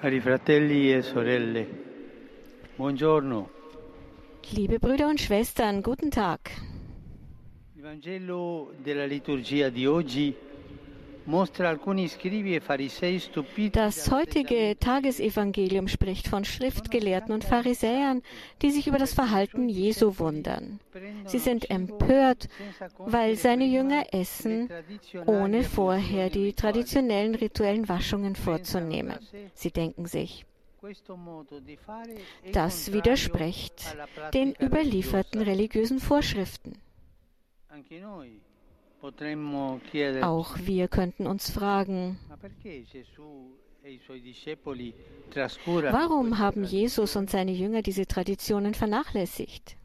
Cari fratelli e sorelle, buongiorno. Liebe Brüder und Schwestern, guten Tag. Il Vangelo della liturgia di oggi Das heutige Tagesevangelium spricht von Schriftgelehrten und Pharisäern, die sich über das Verhalten Jesu wundern. Sie sind empört, weil seine Jünger essen, ohne vorher die traditionellen rituellen Waschungen vorzunehmen. Sie denken sich, das widerspricht den überlieferten religiösen Vorschriften. Auch wir könnten uns fragen, warum haben Jesus und seine Jünger diese Traditionen vernachlässigt?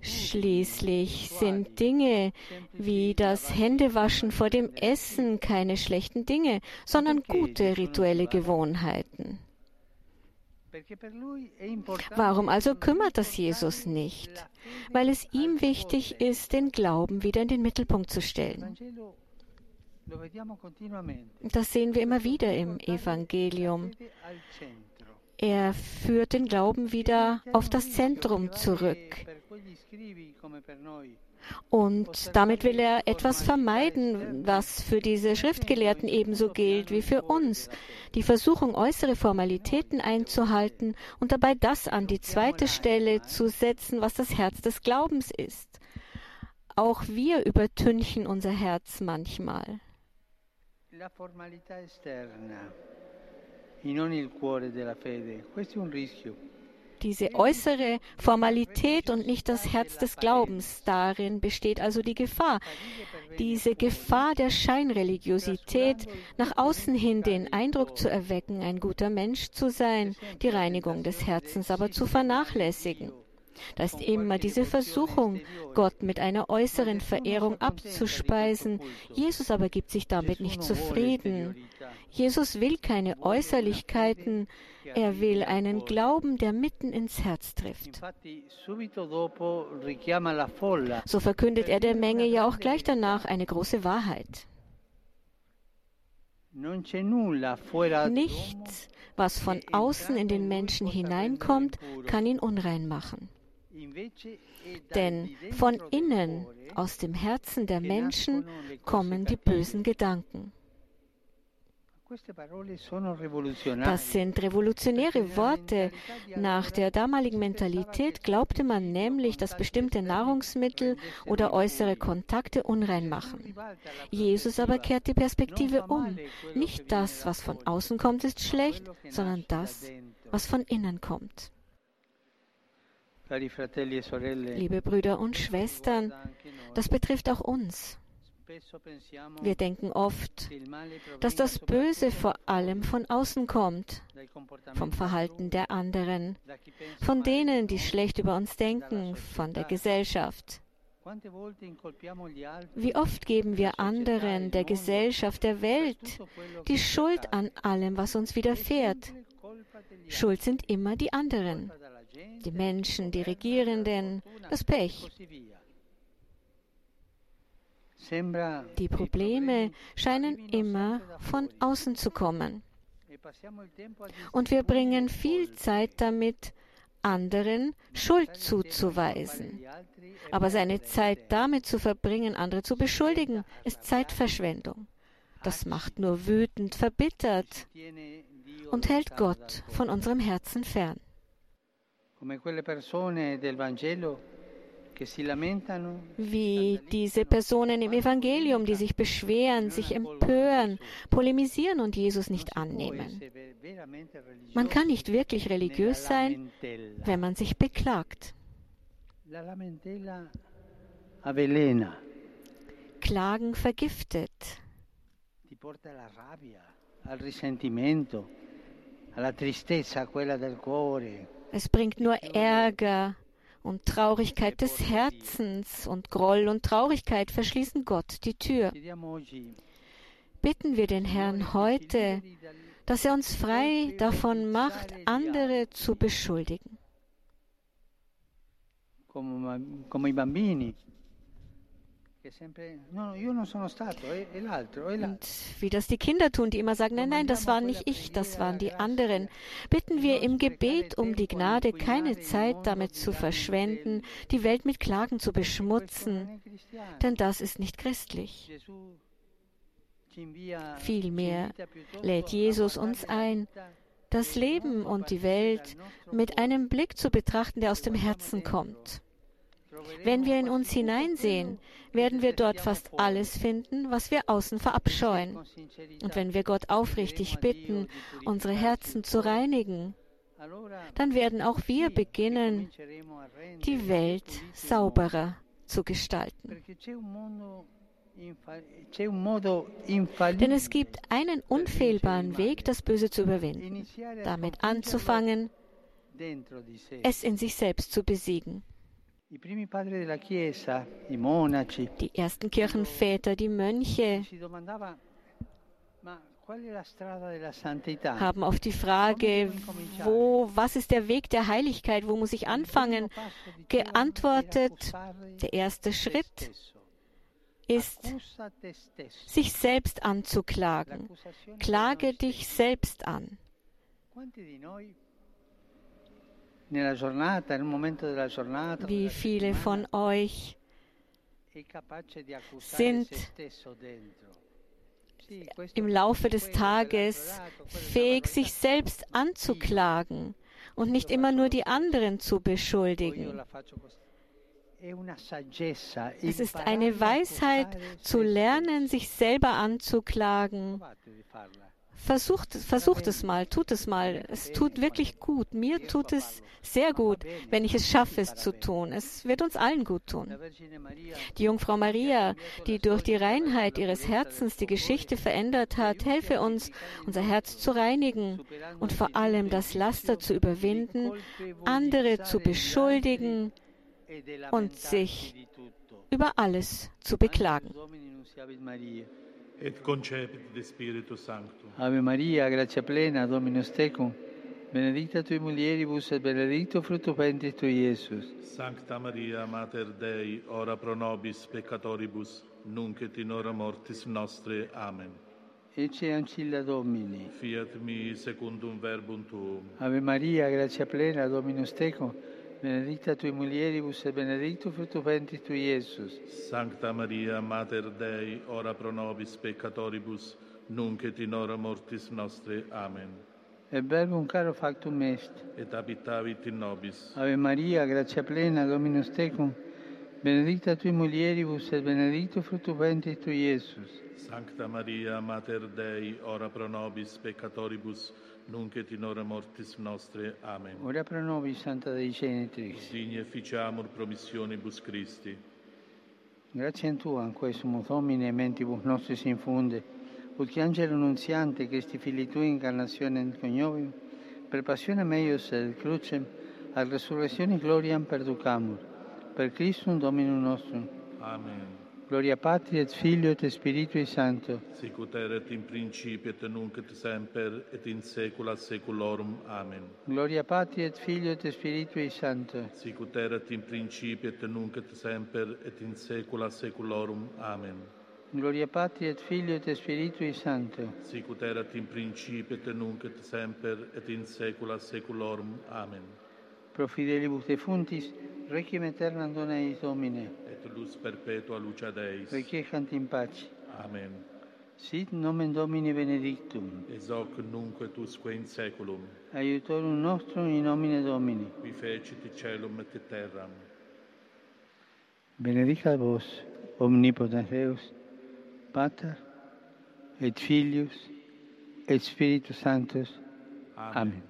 Schließlich sind Dinge wie das Händewaschen vor dem Essen keine schlechten Dinge, sondern gute rituelle Gewohnheiten. Warum also kümmert das Jesus nicht? Weil es ihm wichtig ist, den Glauben wieder in den Mittelpunkt zu stellen. Das sehen wir immer wieder im Evangelium. Er führt den Glauben wieder auf das Zentrum zurück. Und damit will er etwas vermeiden, was für diese Schriftgelehrten ebenso gilt wie für uns. Die Versuchung, äußere Formalitäten einzuhalten und dabei das an die zweite Stelle zu setzen, was das Herz des Glaubens ist. Auch wir übertünchen unser Herz manchmal. La formalità esterna e non il cuore della fede. Questo è un rischio. Diese äußere Formalität und nicht das Herz des Glaubens. Darin besteht also die Gefahr. Diese Gefahr der Scheinreligiosität, nach außen hin den Eindruck zu erwecken, ein guter Mensch zu sein, die Reinigung des Herzens aber zu vernachlässigen. Da ist immer diese Versuchung, Gott mit einer äußeren Verehrung abzuspeisen. Jesus aber gibt sich damit nicht zufrieden. Jesus will keine Äußerlichkeiten, er will einen Glauben, der mitten ins Herz trifft. So verkündet er der Menge ja auch gleich danach eine große Wahrheit. Nichts, was von außen in den Menschen hineinkommt, kann ihn unrein machen. Denn von innen, aus dem Herzen der Menschen, kommen die bösen Gedanken. Das sind revolutionäre Worte. Nach der damaligen Mentalität glaubte man nämlich, dass bestimmte Nahrungsmittel oder äußere Kontakte unrein machen. Jesus aber kehrt die Perspektive um. Nicht das, was von außen kommt, ist schlecht, sondern das, was von innen kommt. Liebe Brüder und Schwestern, das betrifft auch uns. Wir denken oft, dass das Böse vor allem von außen kommt, vom Verhalten der anderen, von denen, die schlecht über uns denken, von der Gesellschaft. Wie oft geben wir anderen, der Gesellschaft, der Welt, die Schuld an allem, was uns widerfährt. Schuld sind immer die anderen, die Menschen, die Regierenden, das Pech. Die Probleme scheinen immer von außen zu kommen. Und wir bringen viel Zeit damit, anderen Schuld zuzuweisen. Aber seine Zeit damit zu verbringen, andere zu beschuldigen, ist Zeitverschwendung. Das macht nur wütend, verbittert und hält Gott von unserem Herzen fern. Wie diese Personen im Evangelium, die sich beschweren, sich empören, polemisieren und Jesus nicht annehmen. Man kann nicht wirklich religiös sein, wenn man sich beklagt. Klagen vergiftet. al risentimento, alla tristezza, quella del cuore. Es bringt nur Ärger und Traurigkeit des Herzens und Groll und Traurigkeit verschließen Gott die Tür. Bitten wir den Herrn heute, dass er uns frei davon macht, andere zu beschuldigen. Und wie das die Kinder tun, die immer sagen, nein, nein, das war nicht ich, das waren die anderen, bitten wir im Gebet um die Gnade, keine Zeit damit zu verschwenden, die Welt mit Klagen zu beschmutzen, denn das ist nicht christlich. Vielmehr lädt Jesus uns ein, das Leben und die Welt mit einem Blick zu betrachten, der aus dem Herzen kommt. Wenn wir in uns hineinsehen, werden wir dort fast alles finden, was wir außen verabscheuen. Und wenn wir Gott aufrichtig bitten, unsere Herzen zu reinigen, dann werden auch wir beginnen, die Welt sauberer zu gestalten. Denn es gibt einen unfehlbaren Weg, das Böse zu überwinden, damit anzufangen, es in sich selbst zu besiegen. Die ersten Kirchenväter, die Mönche, haben auf die Frage, wo, was ist der Weg der Heiligkeit, wo muss ich anfangen, geantwortet, der erste Schritt ist, sich selbst anzuklagen. Klage dich selbst an. Wie viele von euch sind im Laufe des Tages fähig, sich selbst anzuklagen und nicht immer nur die anderen zu beschuldigen. Es ist eine Weisheit zu lernen, sich selber anzuklagen. Versucht, versucht es mal, tut es mal. Es tut wirklich gut. Mir tut es sehr gut, wenn ich es schaffe, es zu tun. Es wird uns allen gut tun. Die Jungfrau Maria, die durch die Reinheit ihres Herzens die Geschichte verändert hat, helfe uns, unser Herz zu reinigen und vor allem das Laster zu überwinden, andere zu beschuldigen und sich über alles zu beklagen. Et concepit de Spiritu Sanctum. Ave Maria, gratia plena, Dominus tecum, benedicta tui mulieribus et benedictus fructus ventris tui, Iesus. Sancta Maria, Mater Dei, ora pro nobis peccatoribus, nunc et in hora mortis nostre. Amen. Ecce ancilla Domini. Fiat mi secundum verbum tuum. Ave Maria, gratia plena, Dominus tecum, benedicta tui mulieribus et benedictus fructus ventris tui, Iesus. Sancta Maria, Mater Dei, ora pro nobis peccatoribus, nunc et in hora mortis nostre. Amen. Et verbum caro factum est. Et habitavit in nobis. Ave Maria, gratia plena, Dominus tecum, benedicta tui mulieribus et benedictus fructus ventris tui, Iesus. Sancta Maria, Mater Dei, ora pro nobis peccatoribus, nunc et in hora mortis nostre. Amen. Ora pro nobis, Santa Dei Genitrix. Digne ficiamur promissionibus Christi. Grazie a Tua, in questo Domine, mentibus nostris infunde, ut che angelo nunziante, Christi Fili Tui, incarnazione in coniovium, per passione meius et crucem, a resurrezione gloriam perducamur, per Christum Dominum nostrum. Amen. Gloria Patri et Filio et Spiritui Sancto. Sicut erat in principio et nunc et semper et in saecula saeculorum. Amen. Gloria Patri et Filio et Spiritui Sancto. Sicut erat in principio et nunc et semper et in saecula saeculorum. Amen. Gloria Patri et Filio et Spiritui Sancto. Sicut erat in principio et nunc et semper et in saecula saeculorum. Amen. Pro fidelibus defuntis, requiem aeternam dona eis Domine. Et luz perpetua lucia Deis. Requiescant in pace. Amen. Sit nomen Domini benedictum. Ex hoc nunc et usque in saeculum. Aiutorum nostrum in nomine Domini. Qui fecit caelum et terram. Benedicat vos, omnipotens Deus, Pater, et Filius, et Spiritus Sanctus. Amen.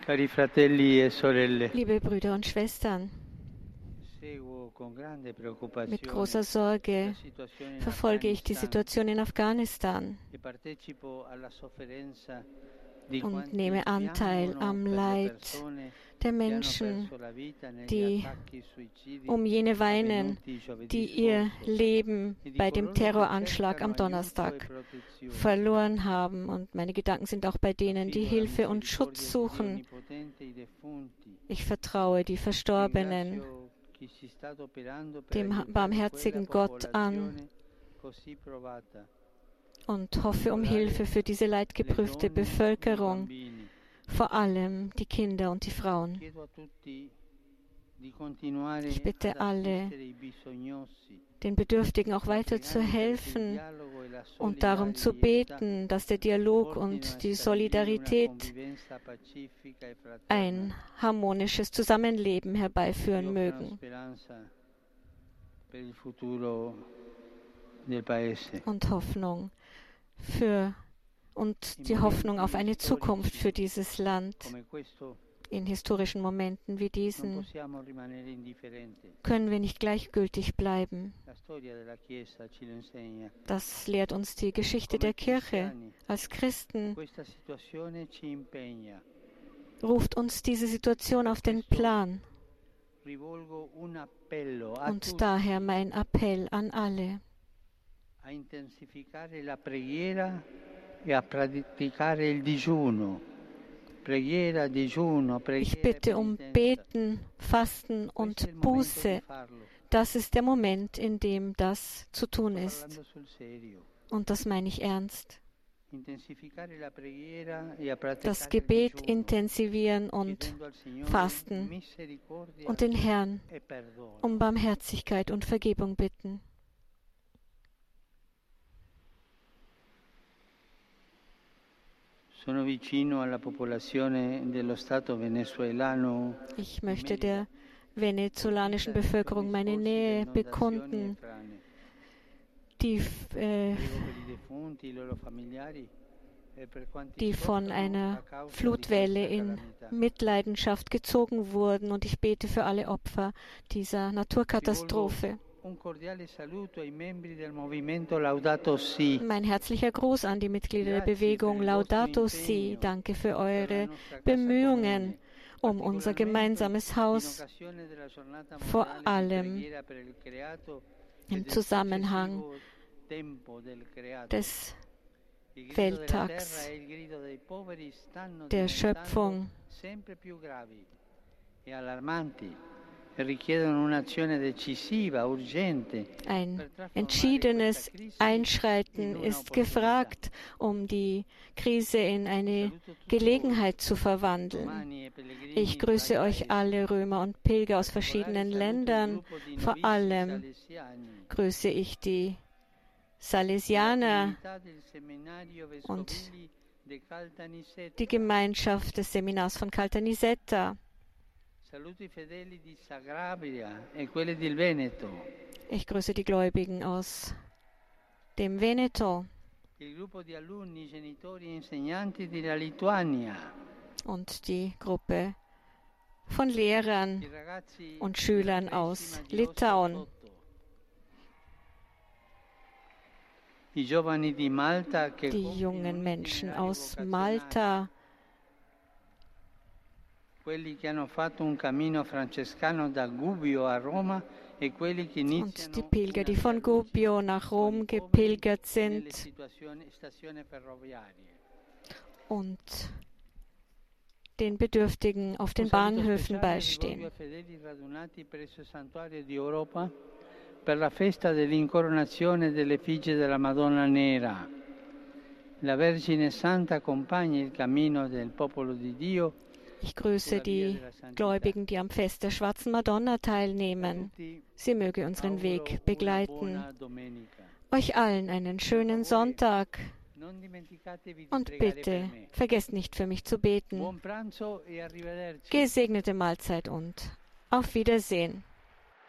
Cari fratelli e sorelle, Liebe Brüder und Schwestern, mit großer Sorge verfolge ich die Situation in Afghanistan und nehme Anteil am Leid der Menschen, die um jene weinen, die ihr Leben bei dem Terroranschlag am Donnerstag verloren haben. Und meine Gedanken sind auch bei denen, die Hilfe und Schutz suchen. Ich vertraue die Verstorbenen dem barmherzigen Gott an und hoffe um Hilfe für diese leidgeprüfte Bevölkerung vor allem die Kinder und die Frauen. Ich bitte alle, den Bedürftigen auch weiter zu helfen und darum zu beten, dass der Dialog und die Solidarität ein harmonisches Zusammenleben herbeiführen mögen. Und Hoffnung für und die Hoffnung auf eine Zukunft für dieses Land. In historischen Momenten wie diesen können wir nicht gleichgültig bleiben. Das lehrt uns die Geschichte der Kirche. Als Christen ruft uns diese Situation auf den Plan. Und daher mein Appell an alle. Ich bitte um Beten, Fasten und Buße. Das ist der Moment, in dem das zu tun ist. Und das meine ich ernst. Das Gebet intensivieren und fasten und den Herrn um Barmherzigkeit und Vergebung bitten. Ich möchte der venezolanischen Bevölkerung meine Nähe bekunden. Die, äh, die von einer Flutwelle in Mitleidenschaft gezogen wurden. Und ich bete für alle Opfer dieser Naturkatastrophe. Mein herzlicher Gruß an die Mitglieder der Bewegung Laudato Si. Danke für eure Bemühungen um unser gemeinsames Haus, vor allem im Zusammenhang des Welttags der Schöpfung ein entschiedenes Einschreiten ist gefragt, um die Krise in eine Gelegenheit zu verwandeln. Ich grüße euch alle Römer und Pilger aus verschiedenen Ländern. Vor allem grüße ich die Salesianer und die Gemeinschaft des Seminars von Caltanissetta. E ich grüße die Gläubigen aus dem Veneto. E und die Gruppe von Lehrern und Schülern aus Litauen. Die jungen Menschen aus Malta, quelli che hanno fatto un cammino francescano da Gubbio a Roma e quelli che iniziano und die Pilger, die von Gubbio nach Rom gepilgert sind und den Bedürftigen auf den Bahnhöfen beistehen. per la festa dell'incoronazione dell'effigie della Madonna Nera. La Vergine Santa accompagna il cammino del popolo di Dio ich grüße die Gläubigen, die am Fest der Schwarzen Madonna teilnehmen. Sie möge unseren Weg begleiten. Euch allen einen schönen Sonntag. Und bitte, vergesst nicht für mich zu beten. Gesegnete Mahlzeit und auf Wiedersehen.